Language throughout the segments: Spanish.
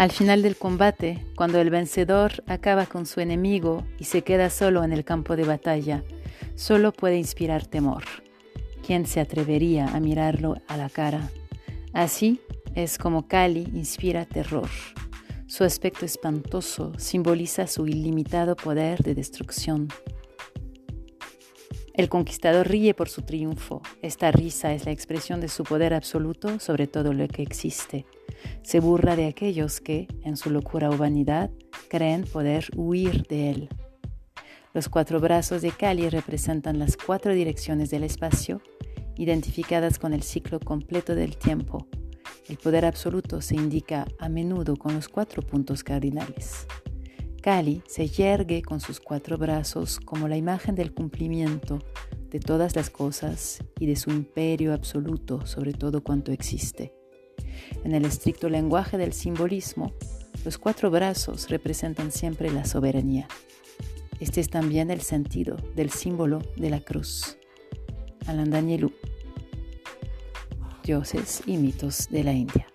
Al final del combate, cuando el vencedor acaba con su enemigo y se queda solo en el campo de batalla, solo puede inspirar temor. ¿Quién se atrevería a mirarlo a la cara? Así es como Kali inspira terror. Su aspecto espantoso simboliza su ilimitado poder de destrucción. El conquistador ríe por su triunfo. Esta risa es la expresión de su poder absoluto sobre todo lo que existe. Se burla de aquellos que, en su locura o vanidad, creen poder huir de él. Los cuatro brazos de Kali representan las cuatro direcciones del espacio, identificadas con el ciclo completo del tiempo. El poder absoluto se indica a menudo con los cuatro puntos cardinales. Kali se yergue con sus cuatro brazos como la imagen del cumplimiento de todas las cosas y de su imperio absoluto sobre todo cuanto existe. En el estricto lenguaje del simbolismo, los cuatro brazos representan siempre la soberanía. Este es también el sentido del símbolo de la cruz. Alandanyelu. Dioses y mitos de la India.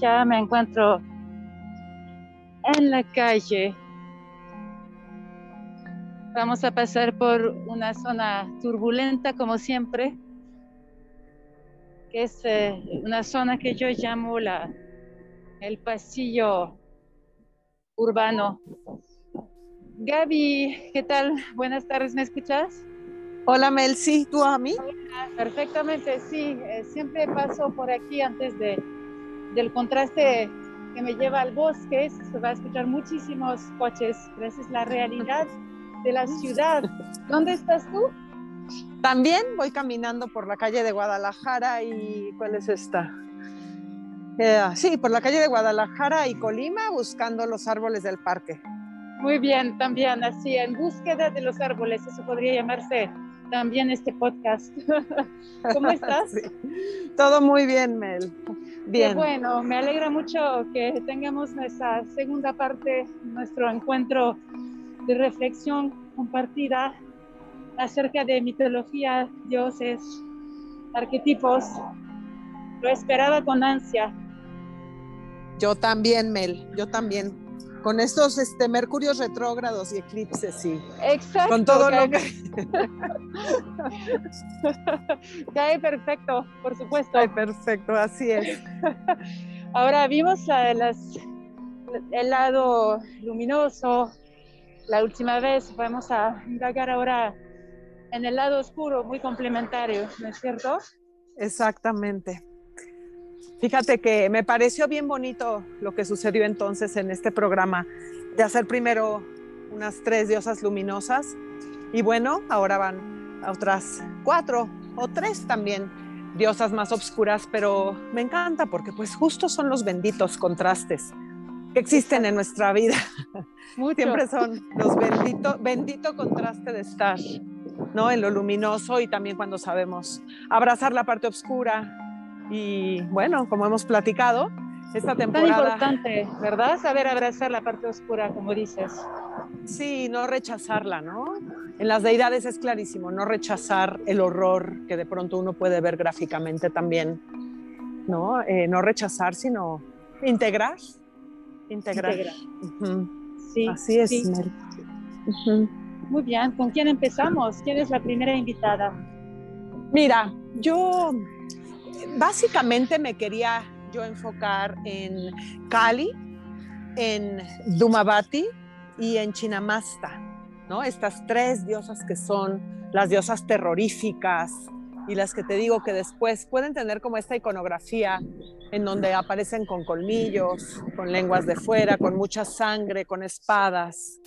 Ya me encuentro en la calle. Vamos a pasar por una zona turbulenta como siempre, que es eh, una zona que yo llamo la, el pasillo urbano. Gaby, ¿qué tal? Buenas tardes, ¿me escuchas? Hola Mel, sí, ¿tú a mí? perfectamente, sí. Eh, siempre paso por aquí antes de, del contraste que me lleva al bosque. Se va a escuchar muchísimos coches, pero esa es la realidad de la ciudad. ¿Dónde estás tú? También voy caminando por la calle de Guadalajara y ¿cuál es esta? Eh, sí, por la calle de Guadalajara y Colima buscando los árboles del parque. Muy bien, también así, en búsqueda de los árboles, eso podría llamarse también este podcast. ¿Cómo estás? Todo muy bien, Mel. Bien. bueno, me alegra mucho que tengamos nuestra segunda parte, nuestro encuentro de reflexión compartida acerca de mitología, dioses, arquetipos. Lo esperaba con ansia. Yo también, Mel, yo también con estos este, mercurios retrógrados y eclipses, sí. Exacto. Con todo lo que... cae perfecto, por supuesto. Cae perfecto, así es. Ahora vimos las, el lado luminoso la última vez, vamos a indagar ahora en el lado oscuro, muy complementario, ¿no es cierto? Exactamente. Fíjate que me pareció bien bonito lo que sucedió entonces en este programa de hacer primero unas tres diosas luminosas y bueno, ahora van a otras cuatro o tres también diosas más oscuras, pero me encanta porque pues justo son los benditos contrastes que existen en nuestra vida. Siempre son los benditos, bendito contraste de estar, ¿no? En lo luminoso y también cuando sabemos abrazar la parte oscura, y bueno, como hemos platicado, esta temporada... Tan importante, ¿verdad? Saber abrazar la parte oscura, como dices. Sí, no rechazarla, ¿no? En las deidades es clarísimo, no rechazar el horror que de pronto uno puede ver gráficamente también, ¿no? Eh, no rechazar, sino integrar. Integrar. Sí, Así es, Muy bien, ¿con quién empezamos? ¿Quién es la primera invitada? Mira, yo básicamente me quería yo enfocar en Kali, en Dumavati y en Chinamasta, ¿no? Estas tres diosas que son las diosas terroríficas y las que te digo que después pueden tener como esta iconografía en donde aparecen con colmillos, con lenguas de fuera, con mucha sangre, con espadas.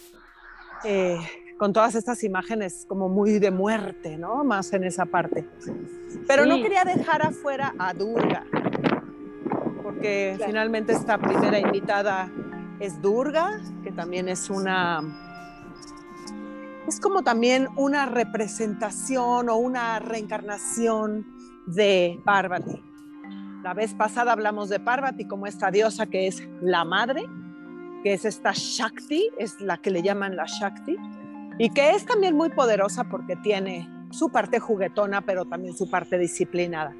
Eh, con todas estas imágenes como muy de muerte, ¿no? Más en esa parte. Pero no quería dejar afuera a Durga, porque finalmente esta primera invitada es Durga, que también es una... Es como también una representación o una reencarnación de Parvati. La vez pasada hablamos de Parvati como esta diosa que es la madre, que es esta Shakti, es la que le llaman la Shakti, y que es también muy poderosa porque tiene su parte juguetona, pero también su parte disciplinada.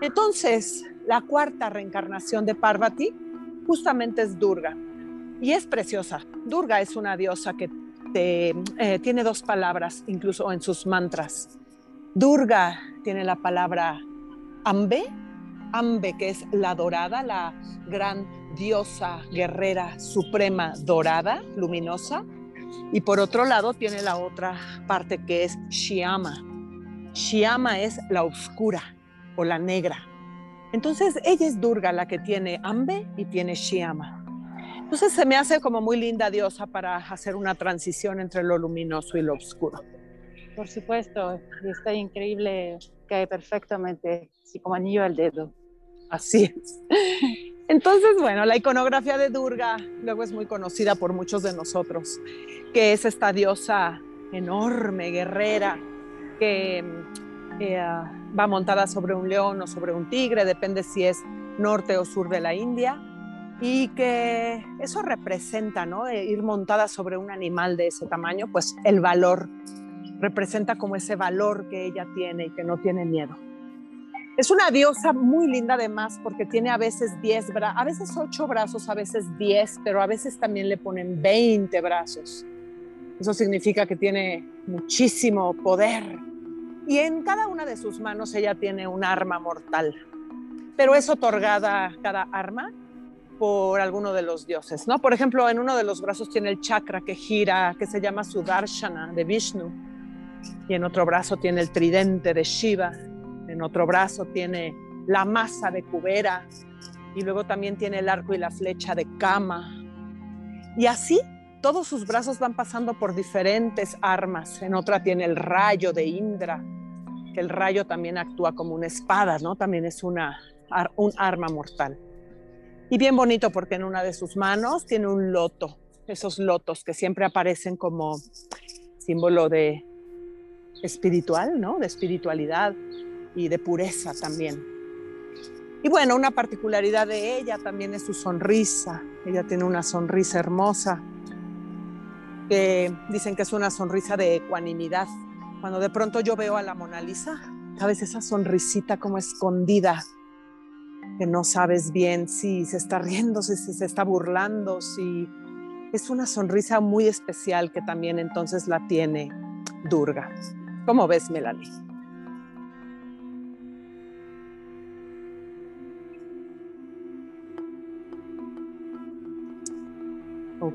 Entonces, la cuarta reencarnación de Parvati justamente es Durga y es preciosa. Durga es una diosa que eh, tiene dos palabras, incluso en sus mantras. Durga tiene la palabra Ambe, Ambe que es la dorada, la gran diosa guerrera suprema dorada, luminosa, y por otro lado tiene la otra parte que es Shyama. Shyama es la oscura o la negra. Entonces ella es Durga la que tiene Ambe y tiene Shyama. Entonces se me hace como muy linda diosa para hacer una transición entre lo luminoso y lo oscuro. Por supuesto, está increíble, cae perfectamente, así como anillo al dedo. Así es. Entonces, bueno, la iconografía de Durga luego es muy conocida por muchos de nosotros, que es esta diosa enorme, guerrera, que eh, va montada sobre un león o sobre un tigre, depende si es norte o sur de la India, y que eso representa, ¿no? Eh, ir montada sobre un animal de ese tamaño, pues el valor, representa como ese valor que ella tiene y que no tiene miedo. Es una diosa muy linda además porque tiene a veces 10 brazos, a veces 8 brazos, a veces 10, pero a veces también le ponen 20 brazos. Eso significa que tiene muchísimo poder. Y en cada una de sus manos ella tiene un arma mortal. Pero es otorgada cada arma por alguno de los dioses, ¿no? Por ejemplo, en uno de los brazos tiene el chakra que gira, que se llama Sudarshana de Vishnu, y en otro brazo tiene el tridente de Shiva, en otro brazo tiene la masa de Kubera, y luego también tiene el arco y la flecha de Kama. Y así todos sus brazos van pasando por diferentes armas. En otra tiene el rayo de Indra, que el rayo también actúa como una espada, ¿no? También es una, un arma mortal. Y bien bonito porque en una de sus manos tiene un loto, esos lotos que siempre aparecen como símbolo de espiritual, ¿no? De espiritualidad y de pureza también. Y bueno, una particularidad de ella también es su sonrisa. Ella tiene una sonrisa hermosa que dicen que es una sonrisa de ecuanimidad. Cuando de pronto yo veo a la Mona Lisa, sabes esa sonrisita como escondida, que no sabes bien si se está riendo, si se está burlando, si es una sonrisa muy especial que también entonces la tiene Durga. ¿Cómo ves, Melanie?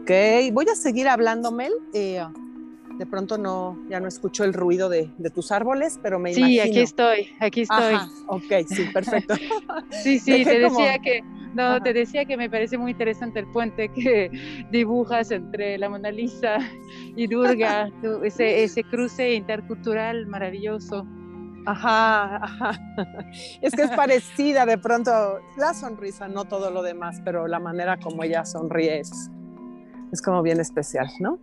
Ok, voy a seguir hablando, Mel. Eh, de pronto no, ya no escucho el ruido de, tus árboles, pero me imagino. Sí, aquí estoy, aquí estoy. ok, sí, perfecto. sí, sí, te decía que, no, te decía que me parece muy interesante el puente que dibujas entre la Mona Lisa y Durga, ese, ese cruce intercultural maravilloso. Ajá, ajá. Es que es parecida de pronto la sonrisa, no todo lo demás, pero la manera como ella sonríe es, es como bien especial, ¿no?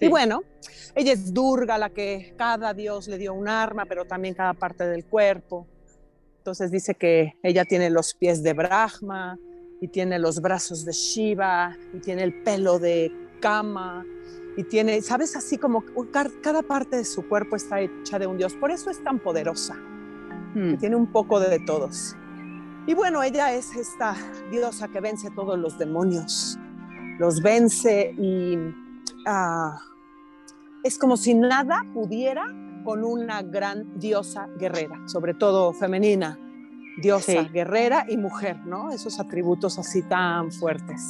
Y bueno, ella es Durga, la que cada dios le dio un arma, pero también cada parte del cuerpo. Entonces dice que ella tiene los pies de Brahma y tiene los brazos de Shiva y tiene el pelo de Kama y tiene, sabes, así como cada parte de su cuerpo está hecha de un dios. Por eso es tan poderosa. Hmm. Tiene un poco de todos. Y bueno, ella es esta diosa que vence todos los demonios los vence y ah, es como si nada pudiera con una gran diosa guerrera, sobre todo femenina, diosa guerrera y mujer, ¿no? Esos atributos así tan fuertes.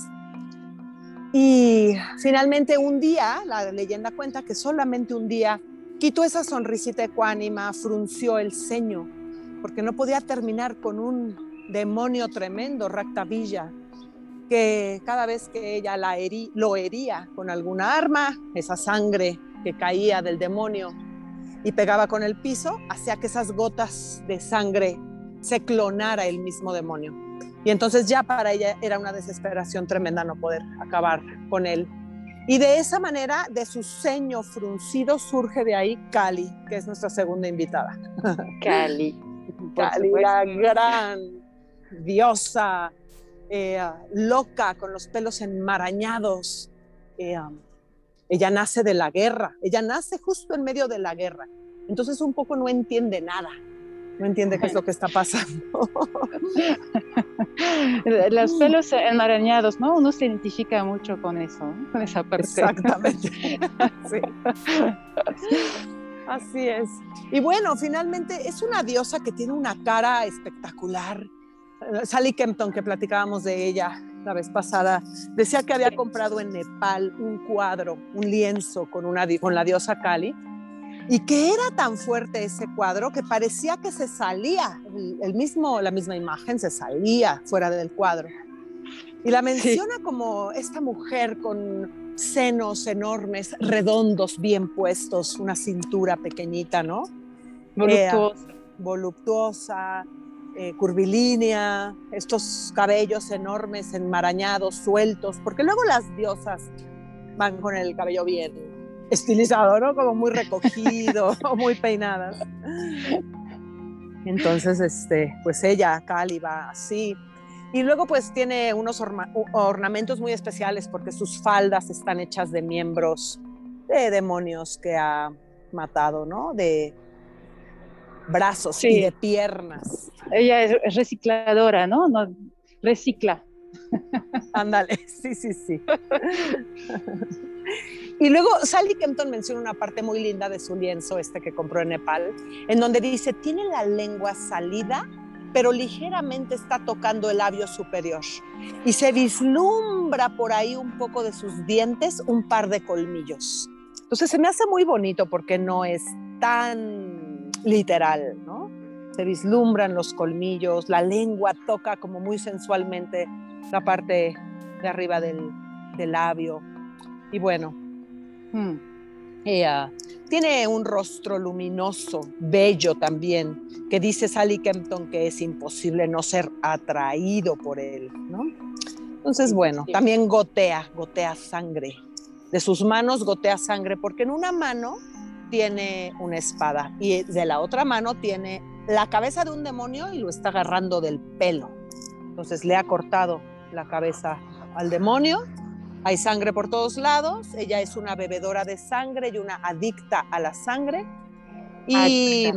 Y finalmente un día, la leyenda cuenta que solamente un día quitó esa sonrisita ecuánima, frunció el ceño, porque no podía terminar con un demonio tremendo, Ractavilla, que cada vez que ella la lo hería con alguna arma, esa sangre que caía del demonio y pegaba con el piso, hacía que esas gotas de sangre se clonara el mismo demonio. Y entonces ya para ella era una desesperación tremenda no poder acabar con él. Y de esa manera, de su ceño fruncido, surge de ahí Cali, que es nuestra segunda invitada. Cali. Cali, la gran diosa eh, loca, con los pelos enmarañados. Eh, um, ella nace de la guerra, ella nace justo en medio de la guerra. Entonces un poco no entiende nada, no entiende qué es lo que está pasando. los pelos enmarañados, ¿no? Uno se identifica mucho con eso, con esa parte. Exactamente. Así es. Y bueno, finalmente es una diosa que tiene una cara espectacular, Sally Kempton, que platicábamos de ella la vez pasada, decía que había comprado en Nepal un cuadro, un lienzo con, una, con la diosa Kali, y que era tan fuerte ese cuadro que parecía que se salía, el, mismo, la misma imagen se salía fuera del cuadro. Y la menciona como esta mujer con senos enormes, redondos, bien puestos, una cintura pequeñita, ¿no? Voluptuosa. Eh, voluptuosa, eh, curvilínea, estos cabellos enormes, enmarañados, sueltos, porque luego las diosas van con el cabello bien estilizado, ¿no? Como muy recogido o muy peinadas. Entonces, este, pues ella, Cali, va así. Y luego pues tiene unos ornamentos muy especiales porque sus faldas están hechas de miembros de demonios que ha matado, ¿no? De brazos y de piernas. ella es recicladora, ¿no? no recicla. Ándale, sí, sí, sí. Y luego Sally Kempton menciona una parte muy linda de su lienzo, este que compró en Nepal, en donde dice, tiene la lengua salida, pero ligeramente está tocando el labio superior. Y se vislumbra por ahí un poco de sus dientes, un par de colmillos. Entonces se me hace muy bonito porque no es tan literal, ¿no? Se vislumbran los colmillos, la lengua toca como muy sensualmente la parte de arriba del, labio. Y bueno, hmm, ella tiene un rostro luminoso, bello también, que dice Sally Kempton que es imposible no ser atraído por él, ¿no? Entonces, bueno, también gotea, gotea sangre. De sus manos gotea sangre, porque en una mano tiene una espada y de la otra mano tiene la cabeza de un demonio y lo está agarrando del pelo. Entonces le ha cortado la cabeza al demonio. Hay sangre por todos lados. Ella es una bebedora de sangre y una adicta a la sangre. Y,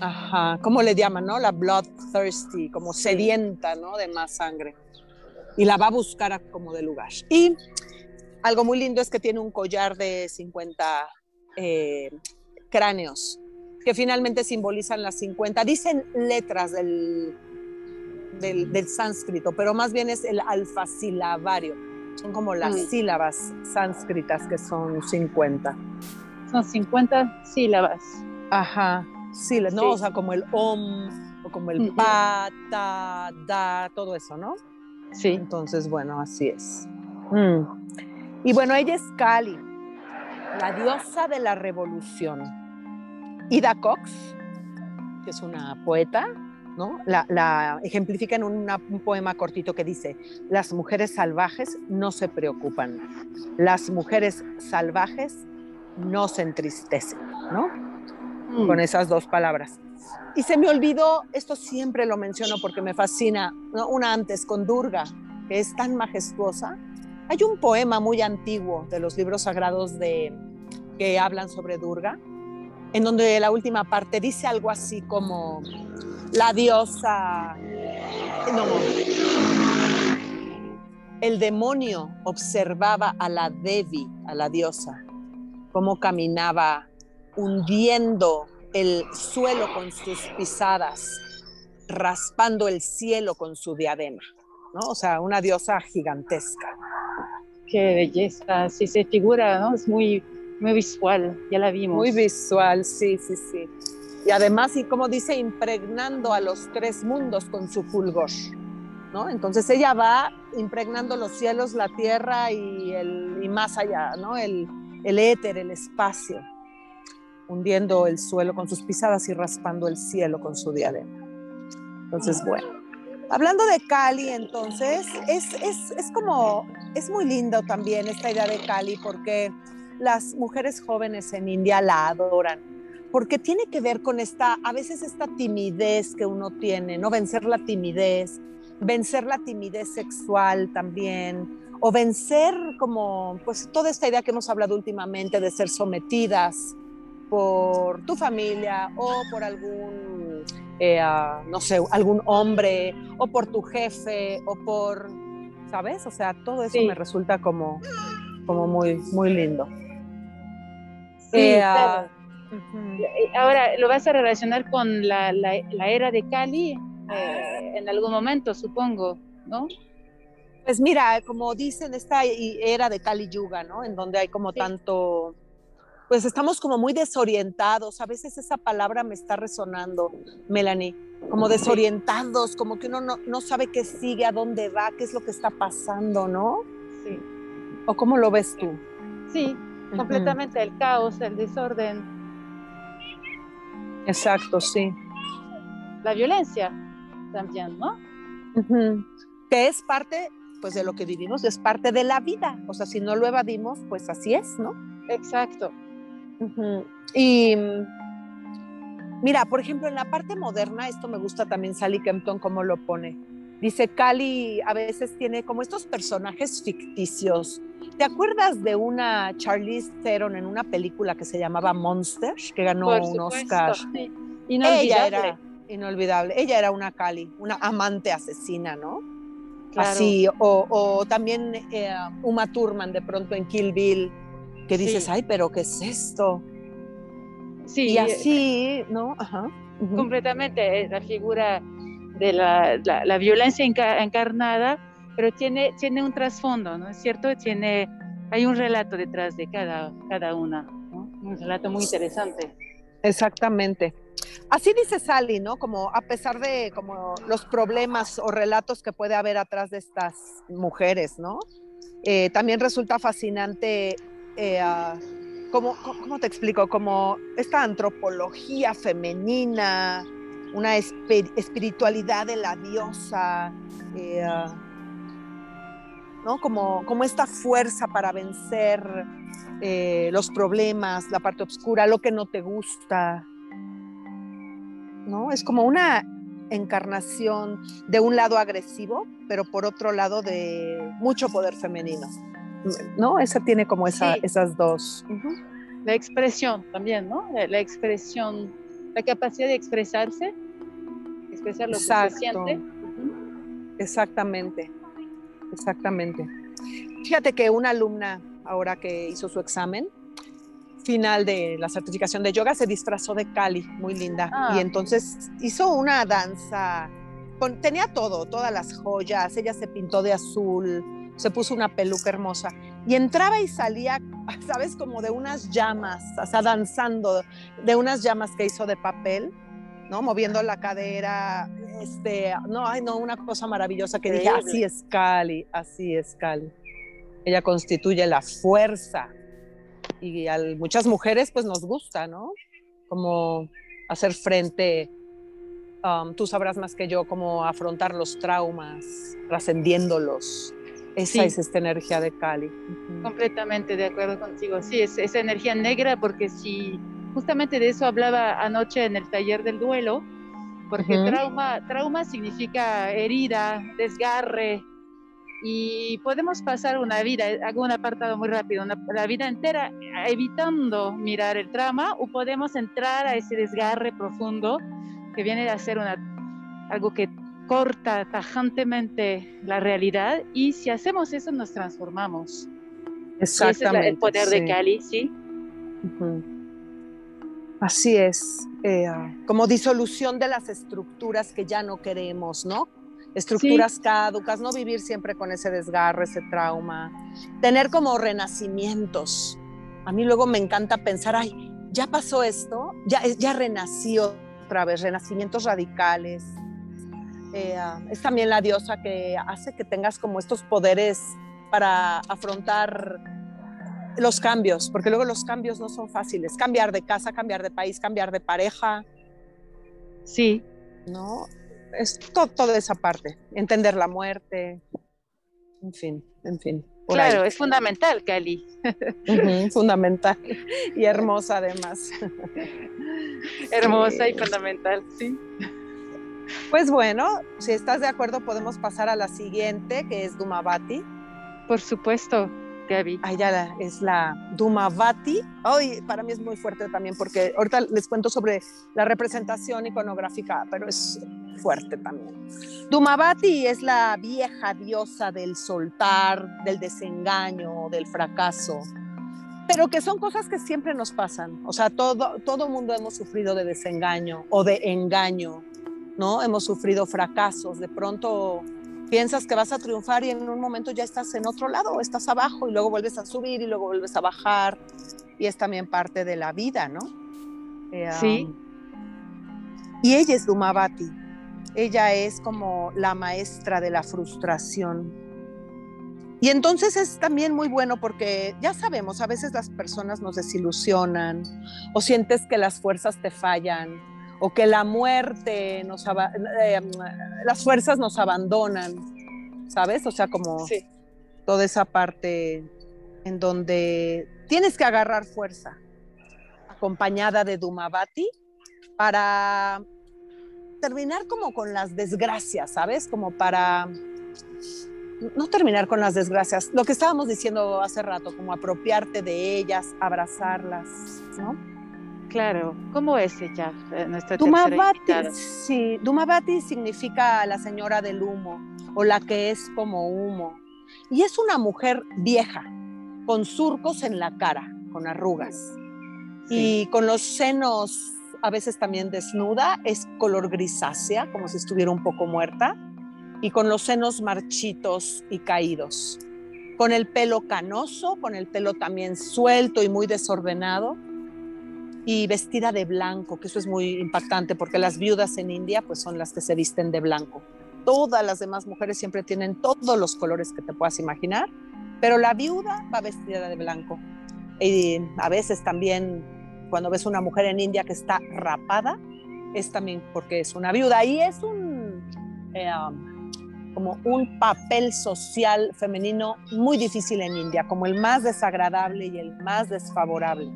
ajá, ¿cómo le llaman, no? La bloodthirsty, como sedienta, ¿no? De más sangre. Y la va a buscar a como de lugar. Y algo muy lindo es que tiene un collar de 50 eh, cráneos que finalmente simbolizan las 50. Dicen letras del del, sánscrito, pero más bien es el alfasilabario. Son como las mm. sílabas sánscritas que son 50. Son 50 sílabas. Ajá, sí, ¿no? O sea, como el om, o como el pa, ta, da, todo eso, ¿no? Sí. Entonces, bueno, así es. Mm. Y bueno, ella es Kali, la diosa de la revolución. Ida Cox, que es una poeta, la, ejemplifica en un poema cortito que dice, las mujeres salvajes no se preocupan, las mujeres salvajes no se entristecen, ¿no? Mm. Con esas dos palabras. Y se me olvidó, esto siempre lo menciono porque me fascina, una antes con Durga, que es tan majestuosa. Hay un poema muy antiguo de los libros sagrados de, que hablan sobre Durga, en donde la última parte dice algo así como, la diosa, no, el demonio observaba a la Devi, a la diosa, cómo caminaba hundiendo el suelo con sus pisadas, raspando el cielo con su diadema, ¿no? O sea, una diosa gigantesca. Qué belleza, sí se figura, ¿no? Es muy, muy visual, ya la vimos. Muy visual, sí, sí, sí y además, y como dice, impregnando a los tres mundos con su fulgor. ¿no? Entonces ella va impregnando los cielos, la tierra y, el, y más allá, ¿no? el, el éter, el espacio, hundiendo el suelo con sus pisadas y raspando el cielo con su diadema. Entonces, bueno, hablando de Cali, entonces, es, es, es como, es muy lindo también esta idea de Cali porque las mujeres jóvenes en India la adoran porque tiene que ver con esta, a veces esta timidez que uno tiene, ¿no? Vencer la timidez, vencer la timidez sexual también, o vencer como, pues toda esta idea que hemos hablado últimamente de ser sometidas por tu familia o por algún, eh, no sé, algún hombre, o por tu jefe, o por, ¿sabes? O sea, todo eso me resulta como, como muy, muy lindo. Sí, eh, ah, Ahora, ¿lo vas a relacionar con la, era de Cali eh, en algún momento, supongo, no? Pues mira, como dicen, esta era de Kali Yuga, ¿no? En donde hay como tanto, pues estamos como muy desorientados. A veces esa palabra me está resonando, Melanie, como desorientados, como que uno no, no sabe qué sigue, a dónde va, qué es lo que está pasando, ¿no? Sí. ¿O cómo lo ves tú? Sí, completamente el caos, el desorden, Exacto, sí. La violencia también, ¿no? Que es parte, pues, de lo que vivimos, es parte de la vida. O sea, si no lo evadimos, pues así es, ¿no? Exacto. Y mira, por ejemplo, en la parte moderna, esto me gusta también Sally Kempton cómo lo pone. Dice, Cali a veces tiene como estos personajes ficticios. ¿Te acuerdas de una Charlize Theron en una película que se llamaba Monster, que ganó un Oscar? Ella era, Inolvidable. Ella era una Cali, una amante asesina, ¿no? Así, o, también eh, Uma Thurman de pronto en Kill Bill, que dices, ay, pero ¿qué es esto? Sí. Y así, ¿no? Ajá. Completamente, la figura de la, violencia encarnada, pero tiene, tiene un trasfondo, ¿no es cierto? Tiene, hay un relato detrás de cada, cada una, ¿no? Un relato muy interesante. Exactamente. Así dice Sally, ¿no? Como a pesar de como los problemas o relatos que puede haber atrás de estas mujeres, ¿no? Eh, también resulta fascinante, eh, como, ¿cómo te explico? Como esta antropología femenina, una espiritualidad de la diosa, eh, ¿no? Como, como esta fuerza para vencer los problemas, la parte oscura, lo que no te gusta, ¿no? Es como una encarnación de un lado agresivo, pero por otro lado de mucho poder femenino. ¿No? Esa tiene como esa, esas dos. La expresión también, ¿no? La, expresión, la capacidad de expresarse, expresar lo que se siente. Exactamente, exactamente. Fíjate que una alumna, ahora que hizo su examen, final de la certificación de yoga se disfrazó de Cali, muy linda. Y ah. entonces hizo una danza, tenía todo, todas las joyas, ella se pintó de azul, se puso una peluca hermosa y entraba y salía, sabes, como de unas llamas, o sea, danzando de unas llamas que hizo de papel. ¿no? Moviendo la cadera, este, no, ay, no, una cosa maravillosa que dije, así es Cali, así es Cali. Ella constituye la fuerza y a muchas mujeres pues nos gusta, ¿no? Como hacer frente, um, tú sabrás más que yo, cómo afrontar los traumas, trascendiéndolos. Esa es esta energía de Cali. Completamente de acuerdo contigo. Sí, es esa energía negra porque si justamente de eso hablaba anoche en el taller del duelo, porque trauma, trauma significa herida, desgarre, y podemos pasar una vida, hago un apartado muy rápido, la vida entera evitando mirar el trama o podemos entrar a ese desgarre profundo que viene de hacer una, algo que corta tajantemente la realidad y si hacemos eso nos transformamos. Exactamente. es el poder de Cali, ¿sí? Así es, eh, como disolución de las estructuras que ya no queremos, ¿no? estructuras caducas, no vivir siempre con ese desgarre, ese trauma, tener como renacimientos. A mí luego me encanta pensar, ay, ya pasó esto, ya, ya renació otra vez, renacimientos radicales. Eh, es también la diosa que hace que tengas como estos poderes para afrontar los cambios, porque luego los cambios no son fáciles. Cambiar de casa, cambiar de país, cambiar de pareja. Sí. ¿No? es toda esa parte, entender la muerte, en fin, en fin. Claro, es fundamental, Cali. fundamental y hermosa además. hermosa y fundamental, sí. Pues bueno, si estás de acuerdo podemos pasar a la siguiente, que es Dumabati. Por supuesto. Ahí ya es la Dumavati. Hoy para mí es muy fuerte también porque ahorita les cuento sobre la representación iconográfica, pero es fuerte también. Dumavati es la vieja diosa del soltar, del desengaño, del fracaso, pero que son cosas que siempre nos pasan. O sea, todo todo mundo hemos sufrido de desengaño o de engaño, ¿no? Hemos sufrido fracasos, de pronto piensas que vas a triunfar y en un momento ya estás en otro lado, estás abajo y luego vuelves a subir y luego vuelves a bajar y es también parte de la vida, ¿no? Eh, sí. y ella es Dumabati, ella es como la maestra de la frustración. Y entonces es también muy bueno porque ya sabemos, a veces las personas nos desilusionan o sientes que las fuerzas te fallan o que la muerte nos eh, las fuerzas nos abandonan, ¿sabes? O sea, como toda esa parte en donde tienes que agarrar fuerza, acompañada de Dumabati, para terminar como con las desgracias, ¿sabes? Como para no terminar con las desgracias, lo que estábamos diciendo hace rato, como apropiarte de ellas, abrazarlas, ¿no? Claro, ¿cómo es ella, eh, nuestra Dumavati, sí, Dumavati significa la señora del humo o la que es como humo. Y es una mujer vieja, con surcos en la cara, con arrugas. Y con los senos a veces también desnuda, es color grisácea, como si estuviera un poco muerta, y con los senos marchitos y caídos. Con el pelo canoso, con el pelo también suelto y muy desordenado, y vestida de blanco, que eso es muy impactante porque las viudas en India pues son las que se visten de blanco. Todas las demás mujeres siempre tienen todos los colores que te puedas imaginar, pero la viuda va vestida de blanco. Y a veces también cuando ves una mujer en India que está rapada, es también porque es una viuda. Y es un, eh, um, como un papel social femenino muy difícil en India, como el más desagradable y el más desfavorable.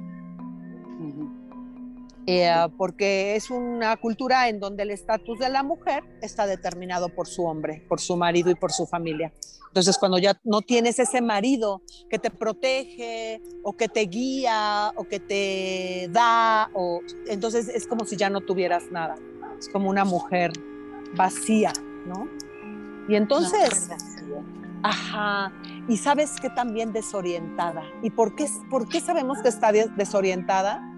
Eh, porque es una cultura en donde el estatus de la mujer está determinado por su hombre, por su marido y por su familia. Entonces, cuando ya no tienes ese marido que te protege o que te guía o que te da, o, entonces es como si ya no tuvieras nada. Es como una mujer vacía, ¿no? Y entonces, ajá, y sabes que también desorientada. ¿Y por qué, por qué sabemos que está desorientada?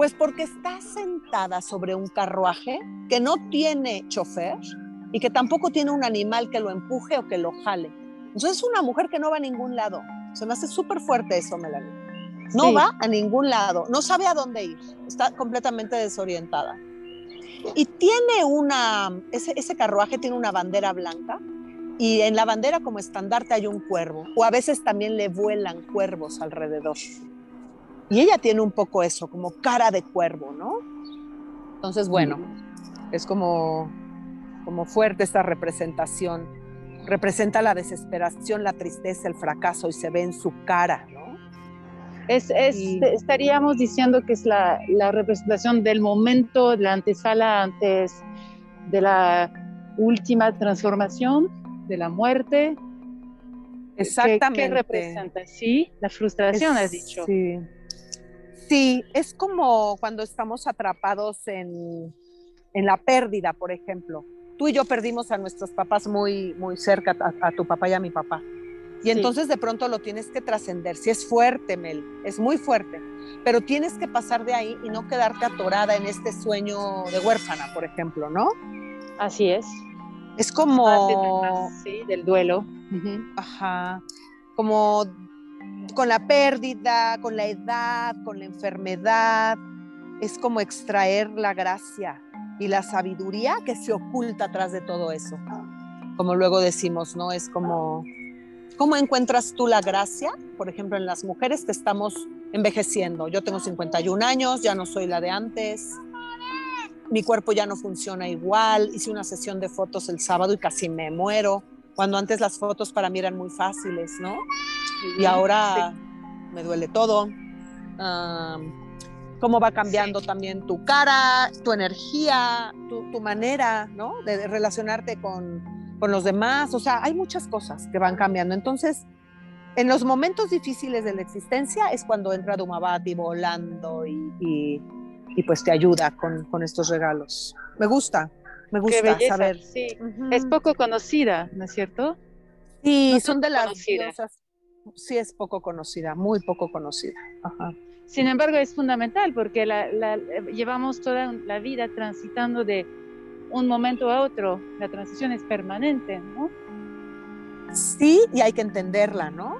Pues porque está sentada sobre un carruaje que no tiene chofer y que tampoco tiene un animal que lo empuje o que lo jale. Entonces es una mujer que no va a ningún lado. Se me hace súper fuerte eso, Melanie. No va a ningún lado, no sabe a dónde ir, está completamente desorientada. Y tiene una, ese, ese carruaje tiene una bandera blanca y en la bandera como estandarte hay un cuervo, o a veces también le vuelan cuervos alrededor. Y ella tiene un poco eso, como cara de cuervo, ¿no? Entonces, bueno, es como, como fuerte esta representación. Representa la desesperación, la tristeza, el fracaso y se ve en su cara, ¿no? Es, estaríamos diciendo que es la, la, representación del momento, de la antesala antes de la última transformación, de la muerte. Exactamente. ¿Qué, representa? Sí, la frustración, has dicho. Sí. Sí, es como cuando estamos atrapados en, la pérdida, por ejemplo. Tú y yo perdimos a nuestros papás muy, muy cerca, a, tu papá y a mi papá. Y entonces de pronto lo tienes que trascender. Si es fuerte, Mel, es muy fuerte, pero tienes que pasar de ahí y no quedarte atorada en este sueño de huérfana, por ejemplo, ¿no? Así es. Es como... Sí, del duelo. Ajá. Como con la pérdida, con la edad, con la enfermedad. Es como extraer la gracia y la sabiduría que se oculta atrás de todo eso. Como luego decimos, ¿no? Es como, ¿cómo encuentras tú la gracia? Por ejemplo, en las mujeres que estamos envejeciendo. Yo tengo 51 años, ya no soy la de antes. Mi cuerpo ya no funciona igual. Hice una sesión de fotos el sábado y casi me muero cuando antes las fotos para mí eran muy fáciles, ¿no? Y ahora me duele todo. cómo va cambiando también tu cara, tu energía, tu, manera, ¿no? De, relacionarte con, con, los demás. O sea, hay muchas cosas que van cambiando. Entonces, en los momentos difíciles de la existencia es cuando entra Dumabati volando y, y, pues te ayuda con, con estos regalos. Me gusta. Me gusta saber. Sí. Es poco conocida, ¿no es cierto? Sí, son de las cosas. Sí, es poco conocida, muy poco conocida. Sin embargo, es fundamental porque la, llevamos toda la vida transitando de un momento a otro. La transición es permanente, ¿no? Sí, y hay que entenderla, ¿no?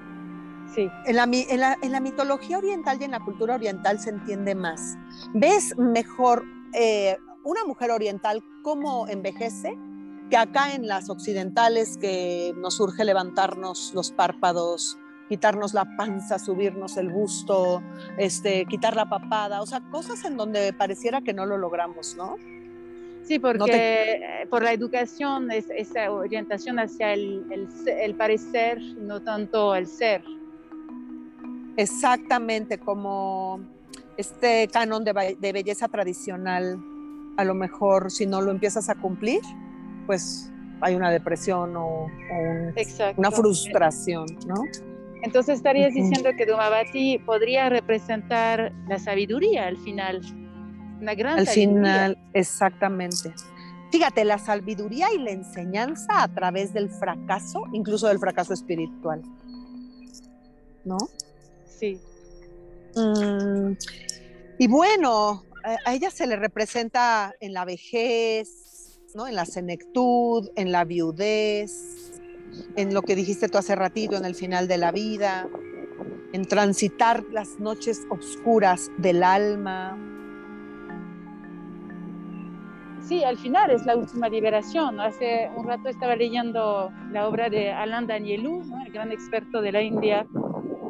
Sí. En la, en, la, en la, mitología oriental y en la cultura oriental se entiende más. Ves mejor eh, una mujer oriental cómo envejece, que acá en las occidentales que nos urge levantarnos los párpados, quitarnos la panza, subirnos el busto, este, quitar la papada, o sea, cosas en donde pareciera que no lo logramos, ¿no? Sí, porque por la educación es esa orientación hacia el, el, parecer, no tanto el ser. Exactamente, como este canon de, de belleza tradicional a lo mejor si no lo empiezas a cumplir, pues hay una depresión o, una frustración, ¿no? Entonces estarías diciendo que Dumabati podría representar la sabiduría al final. Una gran Al final, exactamente. Fíjate, la sabiduría y la enseñanza a través del fracaso, incluso del fracaso espiritual. ¿No? Sí. Mm, y bueno, a ella se le representa en la vejez, ¿no? En la senectud, en la viudez, en lo que dijiste tú hace ratito, en el final de la vida, en transitar las noches oscuras del alma. Sí, al final es la última liberación. Hace un rato estaba leyendo la obra de Alain Danielou, el gran experto de la India,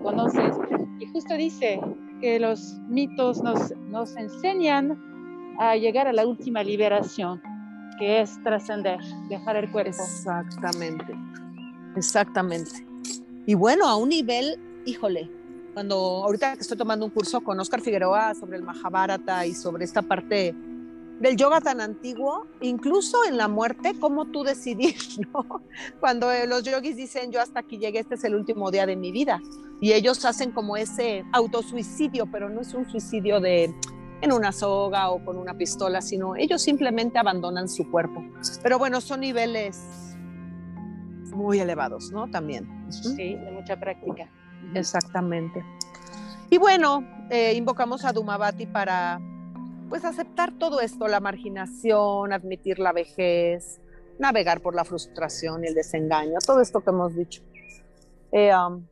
conoces, y justo dice que los mitos nos, nos enseñan a llegar a la última liberación, que es trascender, dejar el cuerpo. Exactamente, exactamente. Y bueno, a un nivel, híjole, cuando ahorita que estoy tomando un curso con Oscar Figueroa sobre el Mahabharata y sobre esta parte del yoga tan antiguo, incluso en la muerte, cómo tú decidir, ¿no? Cuando eh, los yogis dicen, yo hasta aquí llegué, este es el último día de mi vida, y ellos hacen como ese autosuicidio, pero no es un suicidio de en una soga o con una pistola, sino ellos simplemente abandonan su cuerpo. Pero bueno, son niveles muy elevados, ¿no? También. Sí, de mucha práctica. Exactamente. Y bueno, eh, invocamos a Dumabati para pues aceptar todo esto, la marginación, admitir la vejez, navegar por la frustración y el desengaño, todo esto que hemos dicho. Eh, um,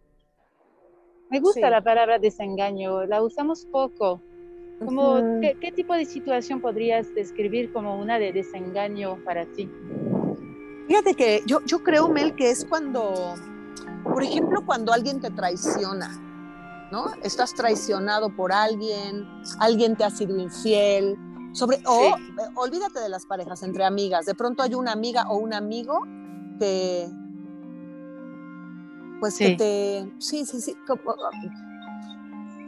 Me gusta la palabra desengaño, la usamos poco. Como, ¿qué, tipo de situación podrías describir como una de desengaño para ti? Fíjate que yo, yo creo, Mel, que es cuando, por ejemplo, cuando alguien te traiciona ¿no? Estás traicionado por alguien, alguien te ha sido infiel, sobre, o olvídate de las parejas entre amigas, de pronto hay una amiga o un amigo que, pues que te, sí, sí, sí,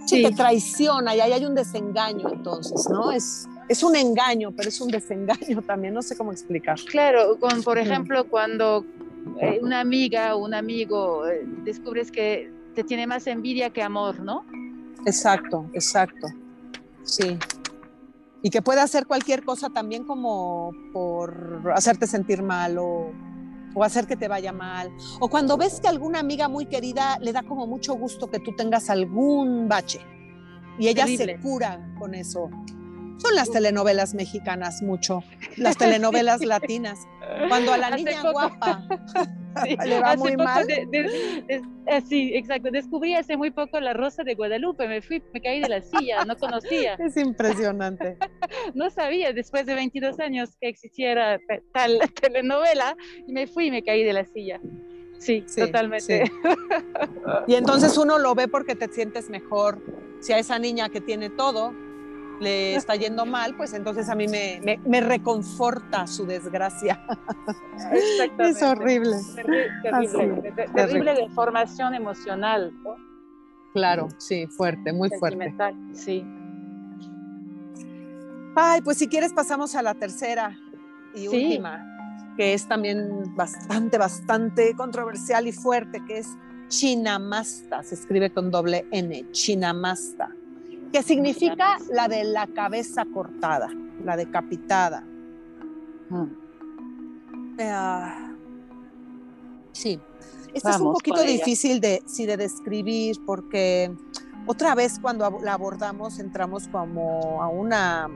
sí, te traiciona y ahí hay un desengaño entonces, ¿no? Es, es un engaño, pero es un desengaño también, no sé cómo explicar. Claro, con, por ejemplo, cuando eh, una amiga o un amigo eh, descubres que te tiene más envidia que amor, ¿no? Exacto, exacto. Sí. Y que puede hacer cualquier cosa también como por hacerte sentir mal o, hacer que te vaya mal. O cuando ves que alguna amiga muy querida le da como mucho gusto que tú tengas algún bache y ella se cura con eso. Son las telenovelas mexicanas mucho, las telenovelas latinas. Cuando a la niña guapa le va muy mal. Eh, sí, exacto. Descubrí hace muy poco La Rosa de Guadalupe. Me fui, me caí de la silla, no conocía. Es impresionante. no sabía después de 22 años que existiera tal telenovela y me fui y me caí de la silla. Sí, totalmente. Y entonces uno lo ve porque te sientes mejor. Si a esa niña que tiene todo, le está yendo mal, pues entonces a mí me, me, reconforta su desgracia. Es horrible. Terrible, terrible, deformación emocional. Claro, sí, fuerte, muy fuerte. Sí. Ay, pues si quieres pasamos a la tercera y última, que es también bastante, bastante controversial y fuerte, que es Chinamasta, se escribe con doble N, Chinamasta que significa la de la cabeza cortada, la decapitada. Mm. Sí, esto es un poquito difícil de, sí, de describir porque otra vez cuando la abordamos entramos como a una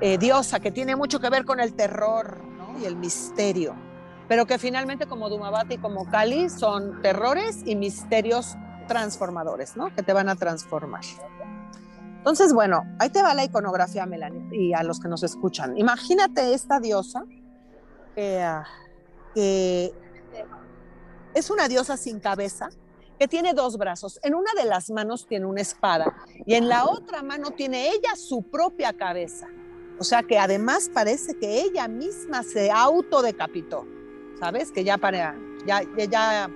eh, diosa que tiene mucho que ver con el terror y el misterio, pero que finalmente como Dumabati y como Kali son terrores y misterios transformadores, ¿no? que te van a transformar. Entonces, bueno, ahí te va la iconografía, Melanie, y a los que nos escuchan. Imagínate esta diosa que es una diosa sin cabeza, que tiene dos brazos. En una de las manos tiene una espada y en la otra mano tiene ella su propia cabeza. O sea que además parece que ella misma se autodecapitó. ¿Sabes? Que ya para ya ya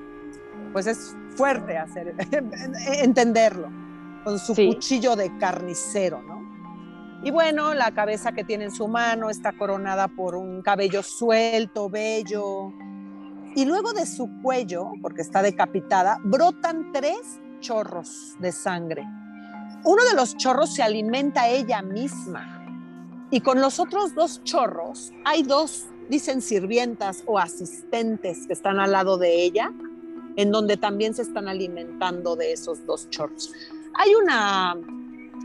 pues es fuerte hacer entenderlo con su cuchillo de carnicero, ¿no? Y bueno, la cabeza que tiene en su mano está coronada por un cabello suelto, bello. Y luego de su cuello, porque está decapitada, brotan tres chorros de sangre. Uno de los chorros se alimenta ella misma. Y con los otros dos chorros hay dos, dicen sirvientas o asistentes que están al lado de ella, en donde también se están alimentando de esos dos chorros. Hay una,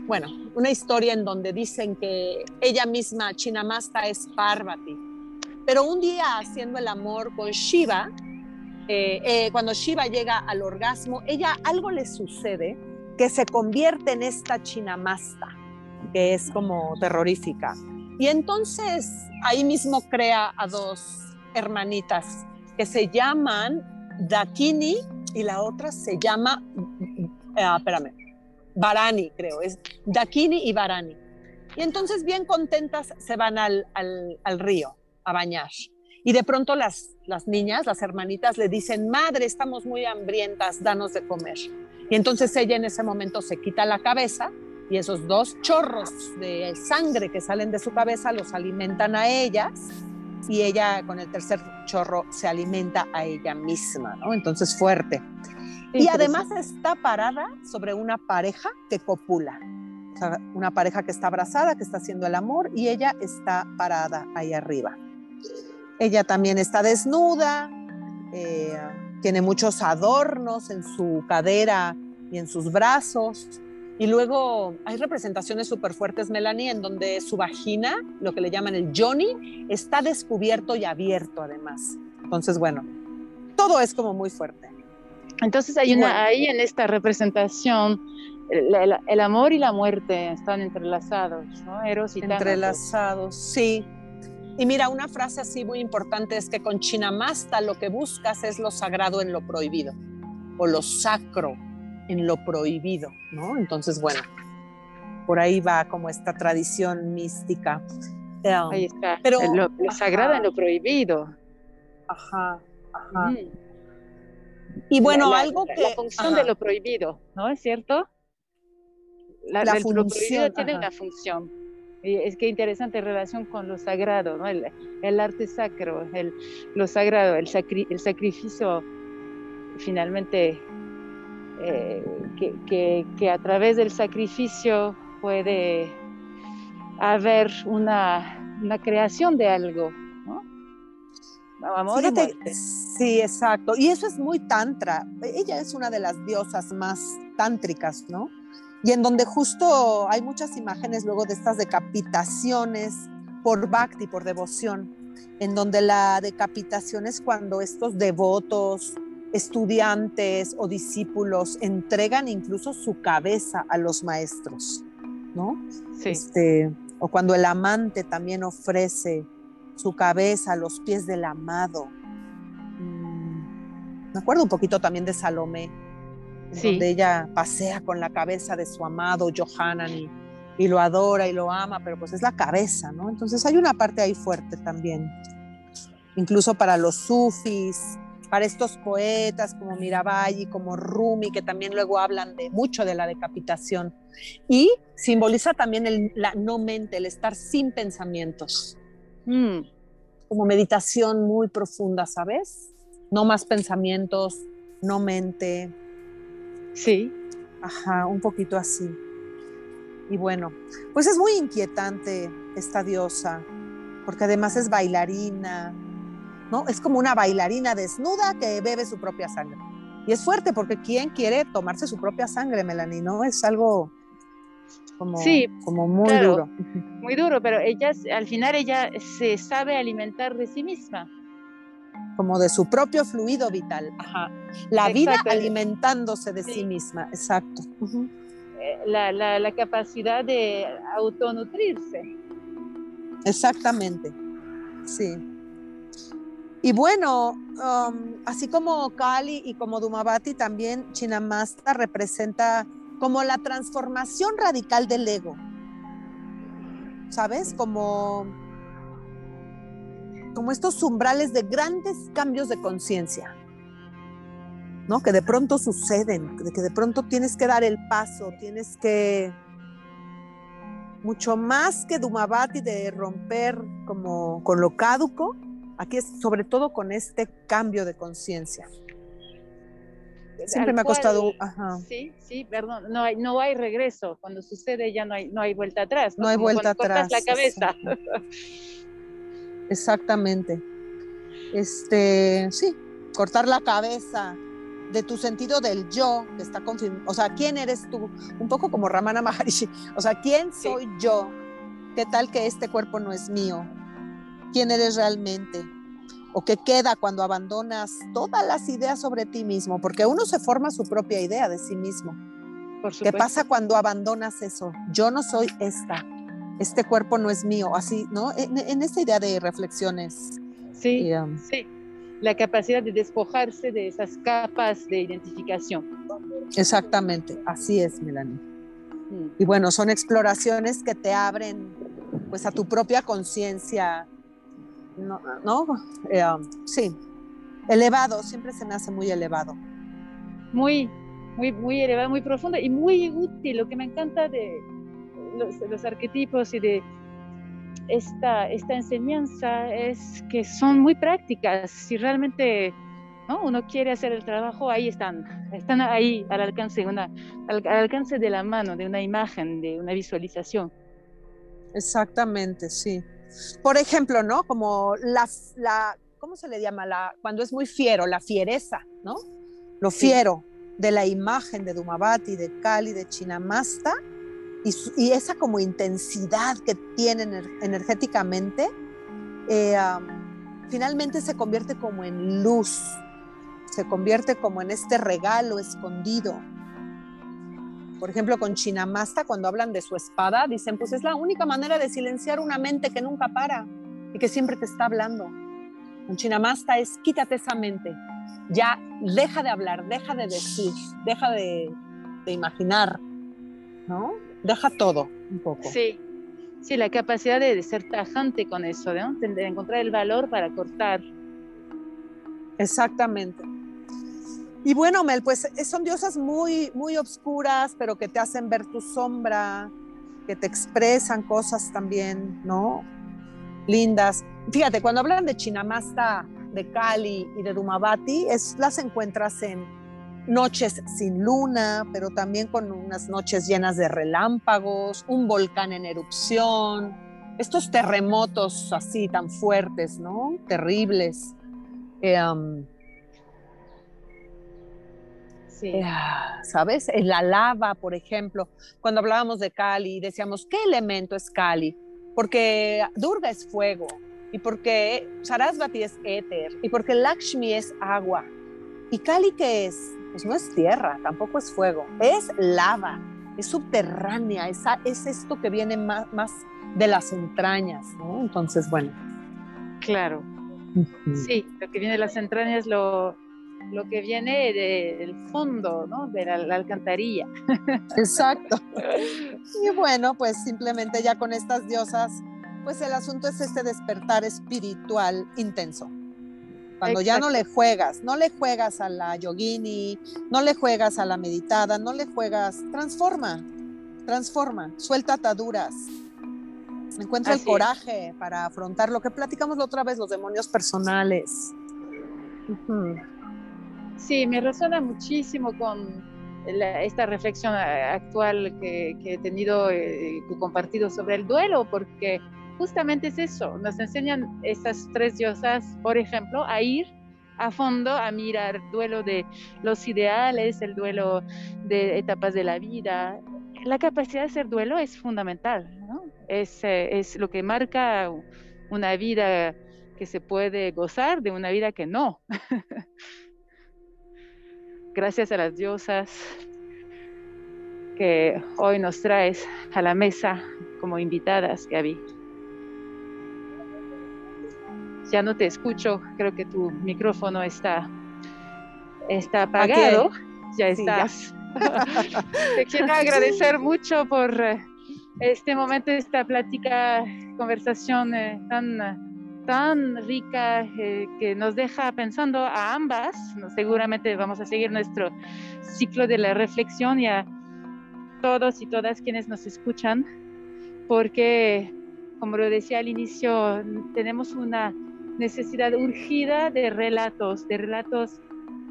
bueno, una historia en donde dicen que ella misma, Chinamasta, es Parvati, pero un día haciendo el amor con Shiva, eh, eh, cuando Shiva llega al orgasmo, ella algo le sucede que se convierte en esta Chinamasta, que es como terrorífica. Y entonces ahí mismo crea a dos hermanitas que se llaman Dakini y la otra se llama, eh, espérame, Barani, creo, es Dakini y Barani. Y entonces bien contentas se van al, al, río a bañar. Y de pronto las, las niñas, las hermanitas, le dicen, madre, estamos muy hambrientas, danos de comer. Y entonces ella en ese momento se quita la cabeza y esos dos chorros de sangre que salen de su cabeza los alimentan a ellas y ella con el tercer chorro se alimenta a ella misma, ¿no? Entonces fuerte. Y además está parada sobre una pareja que copula, o sea, una pareja que está abrazada, que está haciendo el amor y ella está parada ahí arriba. Ella también está desnuda, eh, tiene muchos adornos en su cadera y en sus brazos. Y luego hay representaciones súper fuertes, Melanie, en donde su vagina, lo que le llaman el Johnny, está descubierto y abierto además. Entonces, bueno, todo es como muy fuerte. Entonces hay una, ahí en esta representación, el, amor y la muerte están entrelazados, ¿no? Eros y Entrelazados, sí. Y mira, una frase así muy importante es que con Chinamasta lo que buscas es lo sagrado en lo prohibido, o lo sacro en lo prohibido, ¿no? Entonces, bueno, por ahí va como esta tradición mística. ahí está, pero, lo, sagrado en lo prohibido. Ajá, ajá. Y bueno, algo que... La función de lo prohibido, ¿no es cierto? La, función, lo prohibido tiene una función. Y es que interesante relación con lo sagrado, ¿no? El, el arte sacro, el, lo sagrado, el, el sacrificio finalmente eh, que, que, que, a través del sacrificio puede haber una, una creación de algo, Amor sí, exacto. Y eso es muy tantra. Ella es una de las diosas más tántricas, ¿no? Y en donde justo hay muchas imágenes luego de estas decapitaciones por bhakti, por devoción, en donde la decapitación es cuando estos devotos, estudiantes o discípulos entregan incluso su cabeza a los maestros, ¿no? Sí. Este, o cuando el amante también ofrece su cabeza a los pies del amado. Mm, me acuerdo un poquito también de Salomé, donde ella pasea con la cabeza de su amado Johanan y, y, lo adora y lo ama, pero pues es la cabeza, ¿no? Entonces hay una parte ahí fuerte también, incluso para los sufis, para estos poetas como Mirabai, como Rumi, que también luego hablan de mucho de la decapitación. Y simboliza también la no mente, el estar sin pensamientos. Mm. Como meditación muy profunda, ¿sabes? No más pensamientos, no mente. Sí. Ajá, un poquito así. Y bueno, pues es muy inquietante esta diosa, porque además es bailarina, ¿no? Es como una bailarina desnuda que bebe su propia sangre. Y es fuerte porque ¿quién quiere tomarse su propia sangre, Melanie? ¿No? Es algo como, sí, como muy duro. Muy duro, pero ella, al final ella se sabe alimentar de sí misma. Como de su propio fluido vital. Ajá. La vida alimentándose de sí, misma, exacto. Eh, la, la, la capacidad de autonutrirse. Exactamente, sí. Y bueno, um, así como Kali y como Dumabati, también Chinamasta representa como la transformación radical del ego. ¿Sabes? Como, como estos umbrales de grandes cambios de conciencia. ¿no? Que de pronto suceden, que de pronto tienes que dar el paso, tienes que mucho más que Dumabati de romper como con lo caduco, aquí es sobre todo con este cambio de conciencia Siempre me ha costado. Sí, sí, perdón. No hay, no hay regreso. Cuando sucede ya no hay, no hay vuelta atrás. No, hay vuelta atrás. la cabeza. Exactamente. Este, sí, cortar la cabeza de tu sentido del yo que está confirmado. O sea, ¿quién eres tú? Un poco como Ramana Maharishi. O sea, ¿quién soy yo? ¿Qué tal que este cuerpo no es mío? ¿Quién eres realmente? ¿O qué queda cuando abandonas todas las ideas sobre ti mismo? Porque uno se forma su propia idea de sí mismo. ¿Qué pasa cuando abandonas eso? Yo no soy esta. Este cuerpo no es mío. Así, ¿no? En, en esta idea de reflexiones. Sí, um, sí la capacidad de despojarse de esas capas de identificación. Exactamente, así es, Melanie. Mm. Y bueno, son exploraciones que te abren pues a tu propia conciencia, ¿no? ¿no? Eh, um, sí, elevado, siempre se nace muy elevado. Muy, muy, muy elevado, muy profundo y muy útil. Lo que me encanta de los arquetipos y de esta, esta enseñanza es que son muy prácticas. Si realmente ¿no? uno quiere hacer el trabajo, ahí están, están ahí al alcance, una, al, alcance de la mano, de una imagen, de una visualización. Exactamente, sí. Por ejemplo, ¿no? Como la, la ¿cómo se le llama? La, cuando es muy fiero, la fiereza, ¿no? Lo fiero de la imagen de Dumabati, de Kali, de Chinamasta, y, esa como intensidad que tienen energéticamente, eh, finalmente se convierte como en luz, se convierte como en este regalo escondido. Por ejemplo, con Chinamasta, cuando hablan de su espada, dicen, pues es la única manera de silenciar una mente que nunca para y que siempre te está hablando. Con Chinamasta es quítate esa mente, ya deja de hablar, deja de decir, deja de, de imaginar, ¿no? deja todo un poco. Sí, sí, la capacidad de, ser tajante con eso, ¿no? de encontrar el valor para cortar. Exactamente. Y bueno, Mel, pues eh, son diosas muy, muy obscuras, pero que te hacen ver tu sombra, que te expresan cosas también, ¿no? Lindas. Fíjate, cuando hablan de Chinamasta, de Kali y de Dumabati, es, las encuentras en noches sin luna, pero también con unas noches llenas de relámpagos, un volcán en erupción, estos terremotos así tan fuertes, ¿no? Terribles. Eh, sí. Eh, ¿Sabes? La lava, por ejemplo, cuando hablábamos de Kali, decíamos, ¿qué elemento es Kali? Porque Durga es fuego, y porque Sarasvati es éter, y porque Lakshmi es agua. ¿Y Kali qué es? pues no es tierra, tampoco es fuego, es lava, es subterránea, es, es esto que viene más, más de las entrañas, ¿no? Entonces, bueno. Claro. Sí, lo que viene de las entrañas, lo, lo que viene del fondo, ¿no? De la, alcantarilla. Exacto. Y bueno, pues simplemente ya con estas diosas, pues el asunto es este despertar espiritual intenso. Cuando ya no le juegas, no le juegas a la yogini, no le juegas a la meditada, no le juegas, transforma, transforma, suelta ataduras. Encuentra el coraje para afrontar lo que platicamos la otra vez, los demonios personales. Sí, me resuena muchísimo con esta reflexión actual que, he tenido, eh, compartido sobre el duelo, porque justamente es eso, nos enseñan estas tres diosas, por ejemplo, a ir a fondo a mirar el duelo de los ideales, el duelo de etapas de la vida. La capacidad de hacer duelo es fundamental, eh, es lo que marca una vida que se puede gozar de una vida que no. Gracias a las diosas que hoy nos traes a la mesa como invitadas, Gaby. Ya no te escucho, creo que tu micrófono está, está apagado. Ya estás. te quiero agradecer mucho por eh, este momento, esta plática, conversación eh, tan, tan rica eh, que nos deja pensando a ambas. Seguramente vamos a seguir nuestro ciclo de la reflexión y a todos y todas quienes nos escuchan, porque, como lo decía al inicio, tenemos una necesidad urgida de relatos, de relatos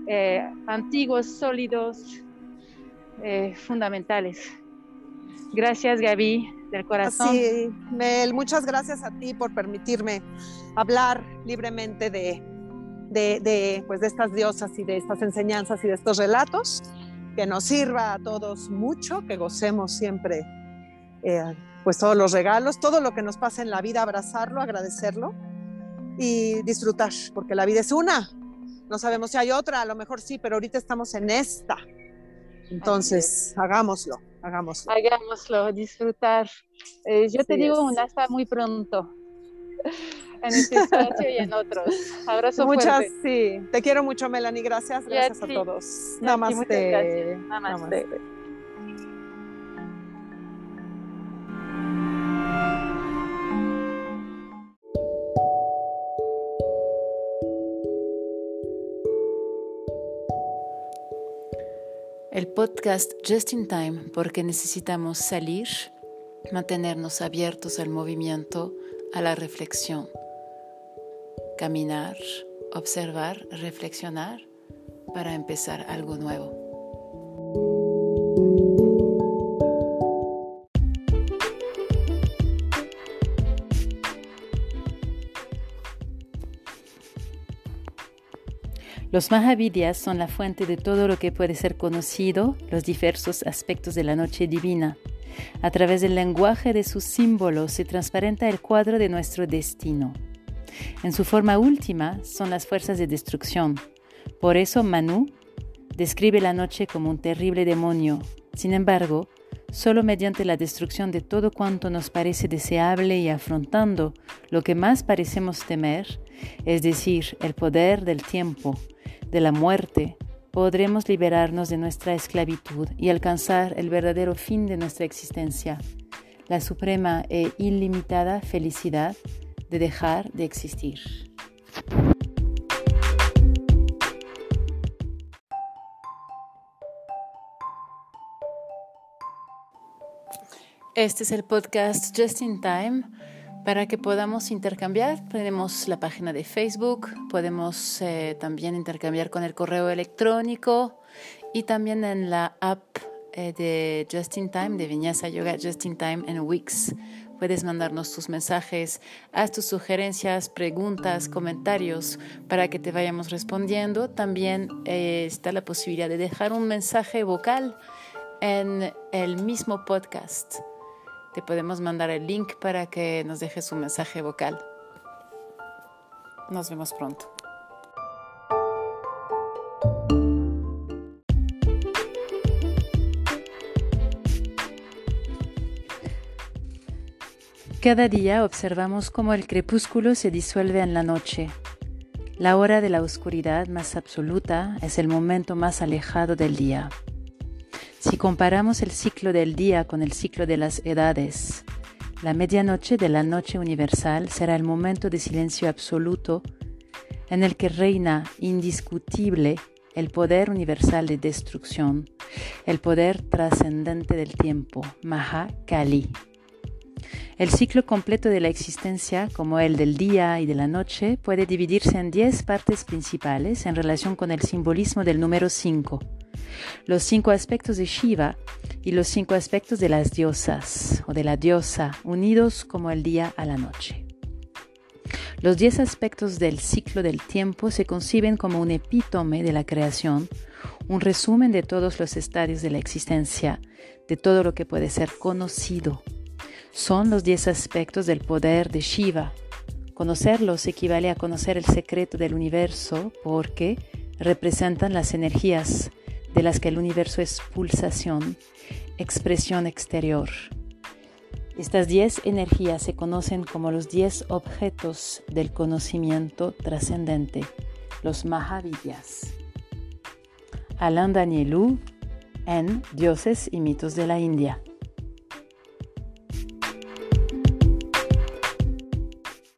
eh, antiguos, sólidos, eh, fundamentales. Gracias, Gaby, del corazón. Sí, Mel, muchas gracias a ti por permitirme hablar libremente de, de, pues de estas diosas y de estas enseñanzas y de estos relatos. Que nos sirva a todos mucho, que gocemos siempre eh, pues todos los regalos, todo lo que nos pasa en la vida, abrazarlo, agradecerlo y disfrutar, porque la vida es una. No sabemos si hay otra, a lo mejor sí, pero ahorita estamos en esta. Entonces, hagámoslo, hagámoslo. Hagámoslo, disfrutar. Eh, yo te digo un hasta muy pronto. En este espacio y en otros. Abrazo Muchas, sí. Te quiero mucho, Melanie. Gracias, gracias a, todos. Namaste. Namaste. El podcast Just in Time porque necesitamos salir, mantenernos abiertos al movimiento, a la reflexión, caminar, observar, reflexionar para empezar algo nuevo. Los Mahavidyas son la fuente de todo lo que puede ser conocido, los diversos aspectos de la noche divina. A través del lenguaje de sus símbolos se transparenta el cuadro de nuestro destino. En su forma última son las fuerzas de destrucción. Por eso Manu describe la noche como un terrible demonio. Sin embargo, solo mediante la destrucción de todo cuanto nos parece deseable y afrontando lo que más parecemos temer, es decir, el poder del tiempo, de la muerte, podremos liberarnos de nuestra esclavitud y alcanzar el verdadero fin de nuestra existencia, la suprema e ilimitada felicidad de dejar de existir. Este es el podcast Just in Time para que podamos intercambiar, tenemos la página de Facebook, podemos eh, también intercambiar con el correo electrónico y también en la app eh, de Just in Time, de Viñasa Yoga Just in Time en Wix. Puedes mandarnos tus mensajes, haz tus sugerencias, preguntas, comentarios para que te vayamos respondiendo. También eh, está la posibilidad de dejar un mensaje vocal en el mismo podcast te podemos mandar el link para que nos dejes un mensaje vocal. Nos vemos pronto. Cada día observamos cómo el crepúsculo se disuelve en la noche. La hora de la oscuridad más absoluta es el momento más alejado del día. Si comparamos el ciclo del día con el ciclo de las edades, la medianoche de la noche universal será el momento de silencio absoluto en el que reina indiscutible el poder universal de destrucción, el poder trascendente del tiempo, Maha Kali. El ciclo completo de la existencia, como el del día y de la noche, puede dividirse en diez partes principales en relación con el simbolismo del número 5 los cinco aspectos de Shiva y los cinco aspectos de las diosas o de la diosa, unidos como el día a la noche. Los diez aspectos del ciclo del tiempo se conciben como un epítome de la creación, un resumen de todos los estadios de la existencia, de todo lo que puede ser conocido. Son los diez aspectos del poder de Shiva. Conocerlos equivale a conocer el secreto del universo porque representan las energías de las que el universo es pulsación, expresión exterior. Estas diez energías se conocen como los diez objetos del conocimiento trascendente, los Mahavidyas. Alain Danielou en Dioses y mitos de la India.